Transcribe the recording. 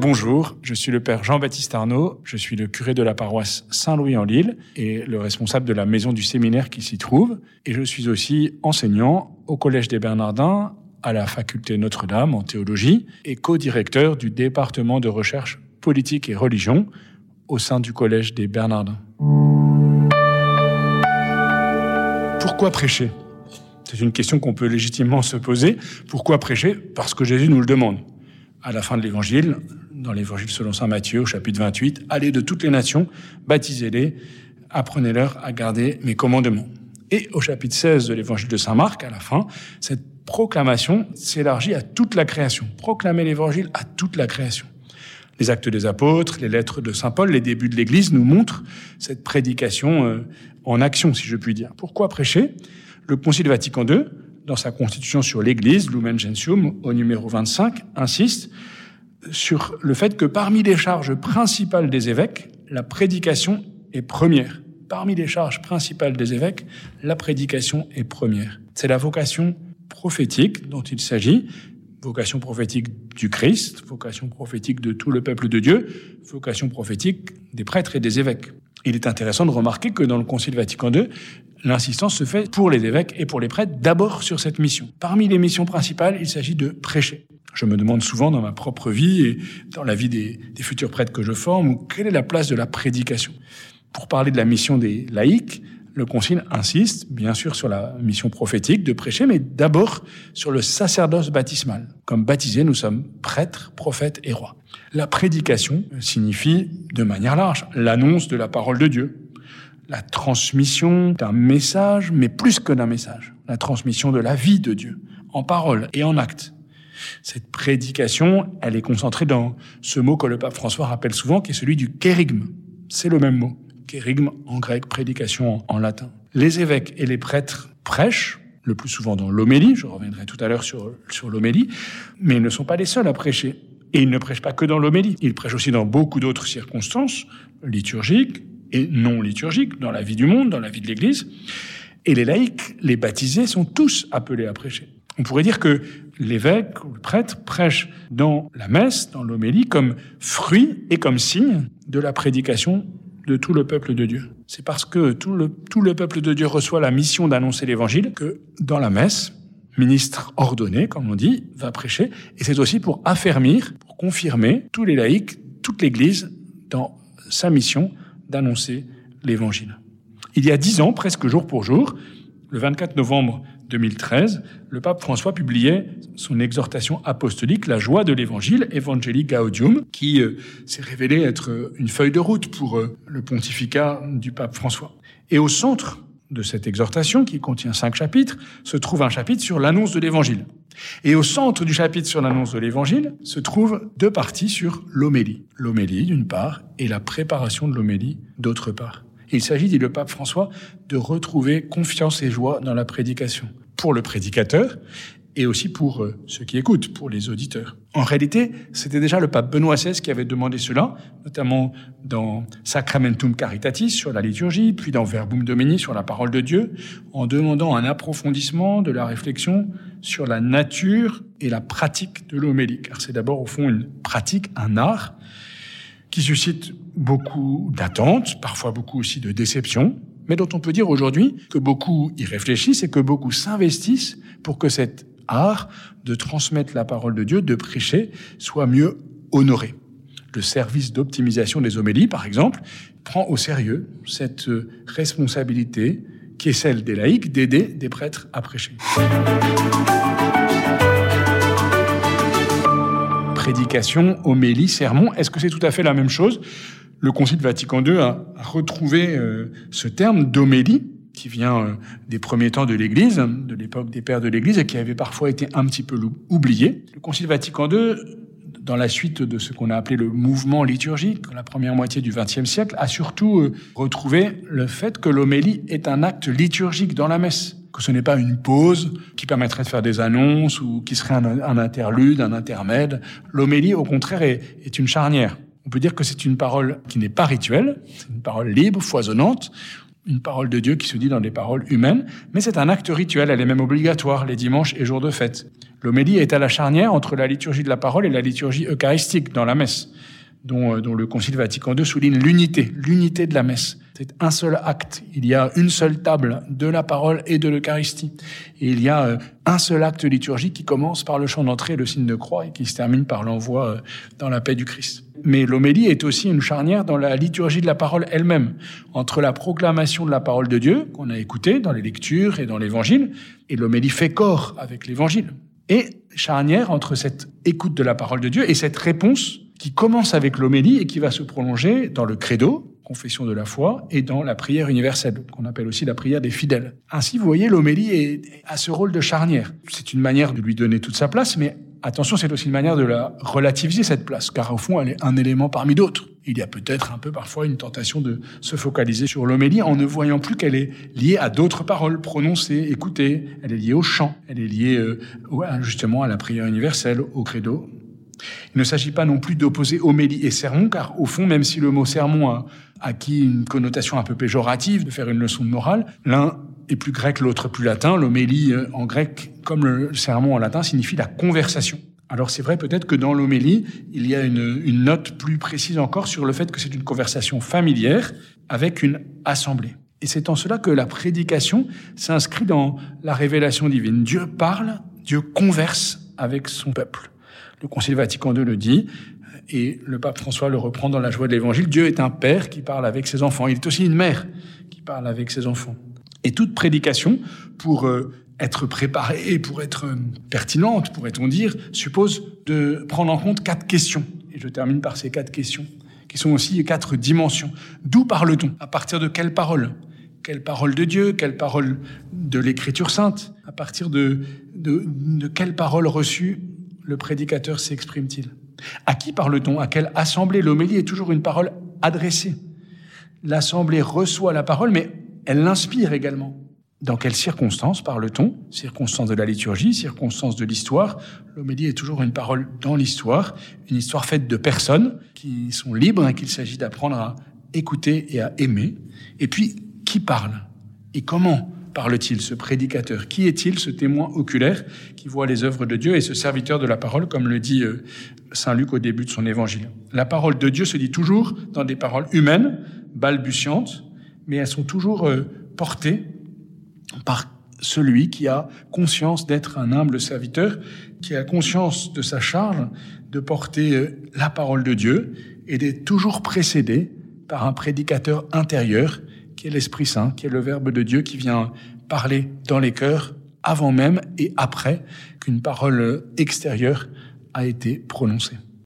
Bonjour, je suis le père Jean-Baptiste Arnaud, je suis le curé de la paroisse Saint-Louis en Lille et le responsable de la maison du séminaire qui s'y trouve. Et je suis aussi enseignant au Collège des Bernardins, à la faculté Notre-Dame en théologie et co-directeur du département de recherche politique et religion au sein du Collège des Bernardins. Pourquoi prêcher? C'est une question qu'on peut légitimement se poser. Pourquoi prêcher? Parce que Jésus nous le demande. À la fin de l'évangile, dans l'évangile selon saint Matthieu, au chapitre 28, allez de toutes les nations, baptisez-les, apprenez-leur à garder mes commandements. Et au chapitre 16 de l'évangile de saint Marc, à la fin, cette proclamation s'élargit à toute la création. Proclamer l'évangile à toute la création. Les actes des apôtres, les lettres de saint Paul, les débuts de l'Église nous montrent cette prédication euh, en action, si je puis dire. Pourquoi prêcher? Le Concile Vatican II, dans sa constitution sur l'Église, Lumen Gentium, au numéro 25, insiste sur le fait que parmi les charges principales des évêques, la prédication est première. Parmi les charges principales des évêques, la prédication est première. C'est la vocation prophétique dont il s'agit, vocation prophétique du Christ, vocation prophétique de tout le peuple de Dieu, vocation prophétique des prêtres et des évêques. Il est intéressant de remarquer que dans le Concile Vatican II, l'insistance se fait pour les évêques et pour les prêtres d'abord sur cette mission. Parmi les missions principales, il s'agit de prêcher. Je me demande souvent dans ma propre vie et dans la vie des, des futurs prêtres que je forme, quelle est la place de la prédication? Pour parler de la mission des laïcs, le Concile insiste bien sûr sur la mission prophétique de prêcher, mais d'abord sur le sacerdoce baptismal. Comme baptisés, nous sommes prêtres, prophètes et rois. La prédication signifie, de manière large, l'annonce de la parole de Dieu, la transmission d'un message, mais plus que d'un message, la transmission de la vie de Dieu, en parole et en acte. Cette prédication, elle est concentrée dans ce mot que le pape François rappelle souvent, qui est celui du kérigme. C'est le même mot kérigme en grec, prédication en, latin. Les évêques et les prêtres prêchent, le plus souvent dans l'homélie, je reviendrai tout à l'heure sur, sur l'homélie, mais ils ne sont pas les seuls à prêcher. Et ils ne prêchent pas que dans l'homélie, ils prêchent aussi dans beaucoup d'autres circonstances, liturgiques et non liturgiques, dans la vie du monde, dans la vie de l'Église. Et les laïcs, les baptisés, sont tous appelés à prêcher. On pourrait dire que l'évêque ou le prêtre prêche dans la messe, dans l'homélie, comme fruit et comme signe de la prédication de tout le peuple de Dieu. C'est parce que tout le, tout le peuple de Dieu reçoit la mission d'annoncer l'évangile que dans la messe, ministre ordonné, comme on dit, va prêcher. Et c'est aussi pour affermir, pour confirmer tous les laïcs, toute l'Église dans sa mission d'annoncer l'évangile. Il y a dix ans, presque jour pour jour, le 24 novembre 2013, le pape François publiait son exhortation apostolique La joie de l'évangile, Evangelii Gaudium, qui euh, s'est révélé être une feuille de route pour euh, le pontificat du pape François. Et au centre de cette exhortation, qui contient cinq chapitres, se trouve un chapitre sur l'annonce de l'évangile. Et au centre du chapitre sur l'annonce de l'évangile se trouvent deux parties sur l'homélie. L'homélie, d'une part, et la préparation de l'homélie, d'autre part. Il s'agit, dit le pape François, de retrouver confiance et joie dans la prédication, pour le prédicateur et aussi pour euh, ceux qui écoutent, pour les auditeurs. En réalité, c'était déjà le pape Benoît XVI qui avait demandé cela, notamment dans Sacramentum Caritatis sur la liturgie, puis dans Verbum Domini sur la parole de Dieu, en demandant un approfondissement de la réflexion sur la nature et la pratique de l'homélie, car c'est d'abord au fond une pratique, un art, qui suscite beaucoup d'attentes, parfois beaucoup aussi de déceptions, mais dont on peut dire aujourd'hui que beaucoup y réfléchissent et que beaucoup s'investissent pour que cet art de transmettre la parole de Dieu, de prêcher, soit mieux honoré. Le service d'optimisation des homélies, par exemple, prend au sérieux cette responsabilité qui est celle des laïcs d'aider des prêtres à prêcher prédication, homélie, sermon. Est-ce que c'est tout à fait la même chose? Le Concile Vatican II a retrouvé euh, ce terme d'homélie qui vient euh, des premiers temps de l'Église, de l'époque des pères de l'Église, et qui avait parfois été un petit peu oublié. Le Concile Vatican II, dans la suite de ce qu'on a appelé le mouvement liturgique, la première moitié du XXe siècle, a surtout euh, retrouvé le fait que l'homélie est un acte liturgique dans la messe ce n'est pas une pause qui permettrait de faire des annonces ou qui serait un, interlude, un intermède. L'homélie, au contraire, est, est, une charnière. On peut dire que c'est une parole qui n'est pas rituelle, c'est une parole libre, foisonnante, une parole de Dieu qui se dit dans des paroles humaines, mais c'est un acte rituel, elle est même obligatoire les dimanches et jours de fête. L'homélie est à la charnière entre la liturgie de la parole et la liturgie eucharistique dans la messe, dont, euh, dont le Concile Vatican II souligne l'unité, l'unité de la messe. C'est un seul acte. Il y a une seule table de la parole et de l'Eucharistie. Et il y a euh, un seul acte liturgique qui commence par le chant d'entrée, le signe de croix, et qui se termine par l'envoi euh, dans la paix du Christ. Mais l'homélie est aussi une charnière dans la liturgie de la parole elle-même, entre la proclamation de la parole de Dieu, qu'on a écoutée dans les lectures et dans l'évangile, et l'homélie fait corps avec l'évangile. Et charnière entre cette écoute de la parole de Dieu et cette réponse qui commence avec l'homélie et qui va se prolonger dans le credo, confession de la foi, et dans la prière universelle, qu'on appelle aussi la prière des fidèles. Ainsi, vous voyez, l'homélie a ce rôle de charnière. C'est une manière de lui donner toute sa place, mais attention, c'est aussi une manière de la relativiser, cette place, car au fond, elle est un élément parmi d'autres. Il y a peut-être un peu parfois une tentation de se focaliser sur l'homélie en ne voyant plus qu'elle est liée à d'autres paroles prononcées, écoutées, elle est liée au chant, elle est liée euh, justement à la prière universelle, au credo, il ne s'agit pas non plus d'opposer homélie et sermon, car au fond, même si le mot sermon a acquis une connotation un peu péjorative, de faire une leçon de morale, l'un est plus grec, l'autre plus latin. L'homélie euh, en grec, comme le sermon en latin, signifie la conversation. Alors c'est vrai peut-être que dans l'homélie, il y a une, une note plus précise encore sur le fait que c'est une conversation familière avec une assemblée. Et c'est en cela que la prédication s'inscrit dans la révélation divine. Dieu parle, Dieu converse avec son peuple. Le Concile Vatican II le dit, et le pape François le reprend dans la joie de l'Évangile. Dieu est un père qui parle avec ses enfants. Il est aussi une mère qui parle avec ses enfants. Et toute prédication, pour euh, être préparée pour être euh, pertinente, pourrait-on dire, suppose de prendre en compte quatre questions. Et je termine par ces quatre questions, qui sont aussi quatre dimensions. D'où parle-t-on? À partir de quelle parole Quelle parole de Dieu? Quelle parole de l'Écriture sainte? À partir de, de, de quelle parole reçue le prédicateur s'exprime-t-il? À qui parle-t-on? À quelle assemblée? L'homélie est toujours une parole adressée. L'assemblée reçoit la parole, mais elle l'inspire également. Dans quelles circonstances parle-t-on? Circonstances de la liturgie, circonstances de l'histoire. L'homélie est toujours une parole dans l'histoire, une histoire faite de personnes qui sont libres et qu'il s'agit d'apprendre à écouter et à aimer. Et puis, qui parle? Et comment parle-t-il, ce prédicateur? Qui est-il, ce témoin oculaire qui voit les œuvres de Dieu et ce serviteur de la parole, comme le dit euh, Saint Luc au début de son évangile? La parole de Dieu se dit toujours dans des paroles humaines, balbutiantes, mais elles sont toujours euh, portées par celui qui a conscience d'être un humble serviteur, qui a conscience de sa charge de porter euh, la parole de Dieu et d'être toujours précédé par un prédicateur intérieur qui est l'Esprit Saint, qui est le Verbe de Dieu qui vient parler dans les cœurs avant même et après qu'une parole extérieure a été prononcée.